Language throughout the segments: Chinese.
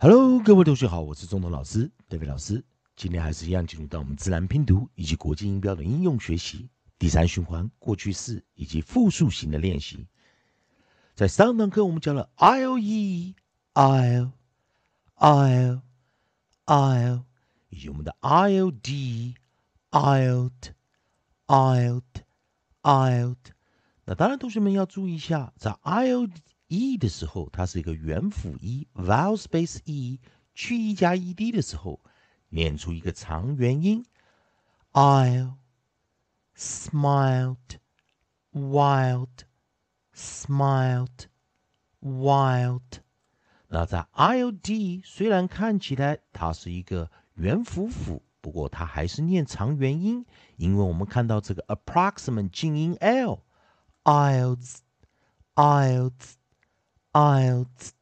Hello，各位同学好，我是中通老师 David 老师。今天还是一样进入到我们自然拼读以及国际音标的应用学习第三循环过去式以及复数型的练习。在上堂课我们教了 I'll e I'll I'll I'll 以及我们的 I'll d I'll I'll I'll。那当然，同学们要注意一下，在 ild e 的时候，它是一个元辅一 vowel space e 去 e 加 ed 的时候，念出一个长元音 I'll smiled wild smiled wild。那在 ild 虽然看起来它是一个元辅辅，不过它还是念长元音，因为我们看到这个 approximate 静音 l ilds ilds Wilds,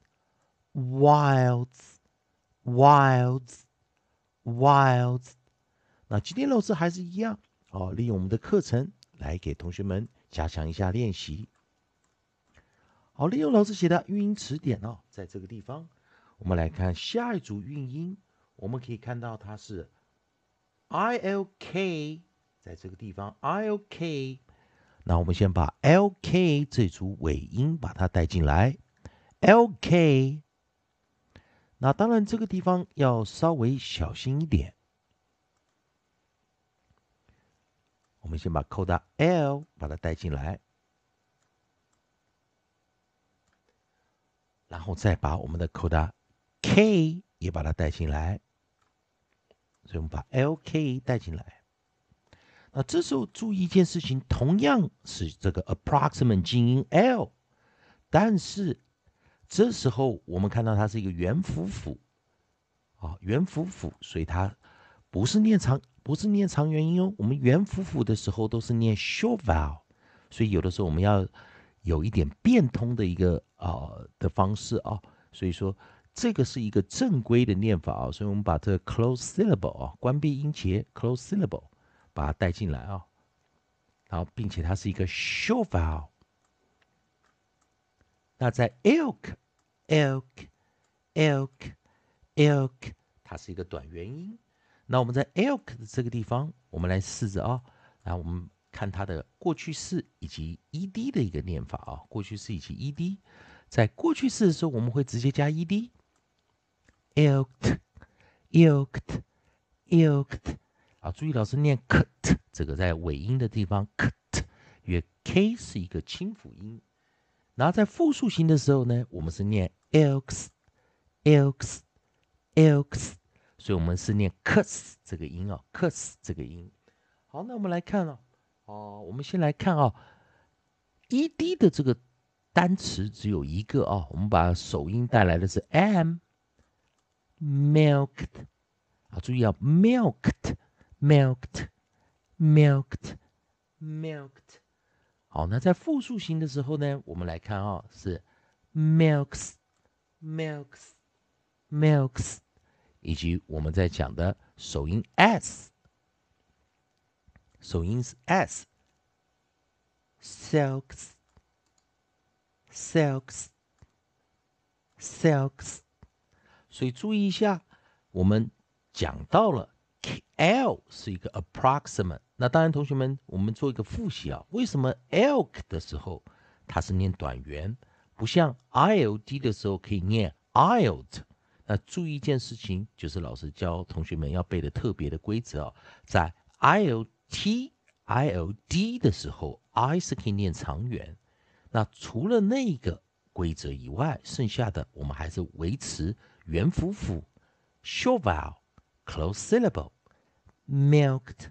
wilds, wilds, wilds。那今天老师还是一样哦，利用我们的课程来给同学们加强一下练习。好，利用老师写的韵音词典哦，在这个地方，我们来看下一组韵音。我们可以看到它是 i l k，在这个地方 i l k。那我们先把 l k 这组尾音把它带进来。L.K. 那当然，这个地方要稍微小心一点。我们先把扣的 L 把它带进来，然后再把我们的扣的 K 也把它带进来。所以我们把 L.K. 带进来。那这时候注意一件事情，同样是这个 approximate 静音 L，但是。这时候我们看到它是一个元辅辅，啊，元辅辅，所以它不是念长，不是念长元音哦。我们元辅辅的时候都是念 short vowel，所以有的时候我们要有一点变通的一个啊的方式啊。所以说这个是一个正规的念法啊。所以我们把这个 close syllable 啊，关闭音节 close syllable 把它带进来啊，然后并且它是一个 short vowel。那在 elk，elk，elk，elk，它是一个短元音。那我们在 elk 的这个地方，我们来试着啊，然后我们看它的过去式以及 ed 的一个念法啊。过去式以及 ed，在过去式的时候，我们会直接加 ed，elk，elk，elk。啊，注意老师念 cut 这个在尾音的地方 cut，因为 k 是一个清辅音。然后在复数型的时候呢，我们是念 elks，elks，elks，所以我们是念 cus 这个音哦，cus 这个音。好，那我们来看哦，哦，我们先来看哦，ed 的这个单词只有一个哦，我们把首音带来的是 m，milked，啊，注意啊，milked，milked，milked，milked。好，那在复数型的时候呢，我们来看啊，是 milks，milks，milks，以及我们在讲的首音 s，首音是 s，silks，silks，silks，所以注意一下，我们讲到了 l 是一个 approximate。那当然，同学们，我们做一个复习啊。为什么 elk 的时候它是念短元，不像 ild 的时候可以念 ild？那注意一件事情，就是老师教同学们要背的特别的规则啊。在 ilt、ild 的时候，i 是可以念长元。那除了那个规则以外，剩下的我们还是维持元辅辅，short vowel、close syllable、milked。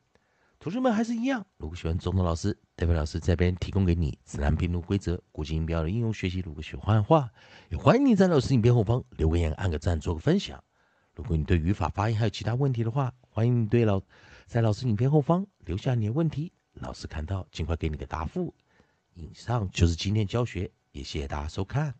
同学们还是一样，如果喜欢中通老师，代表老师这边提供给你自然拼读规则、国际音标的应用学习。如果喜欢的话，也欢迎你在老师影片后方留个言、按个赞、做个分享。如果你对语法、发音还有其他问题的话，欢迎你对老在老师影片后方留下你的问题，老师看到尽快给你个答复。以上就是今天教学，也谢谢大家收看。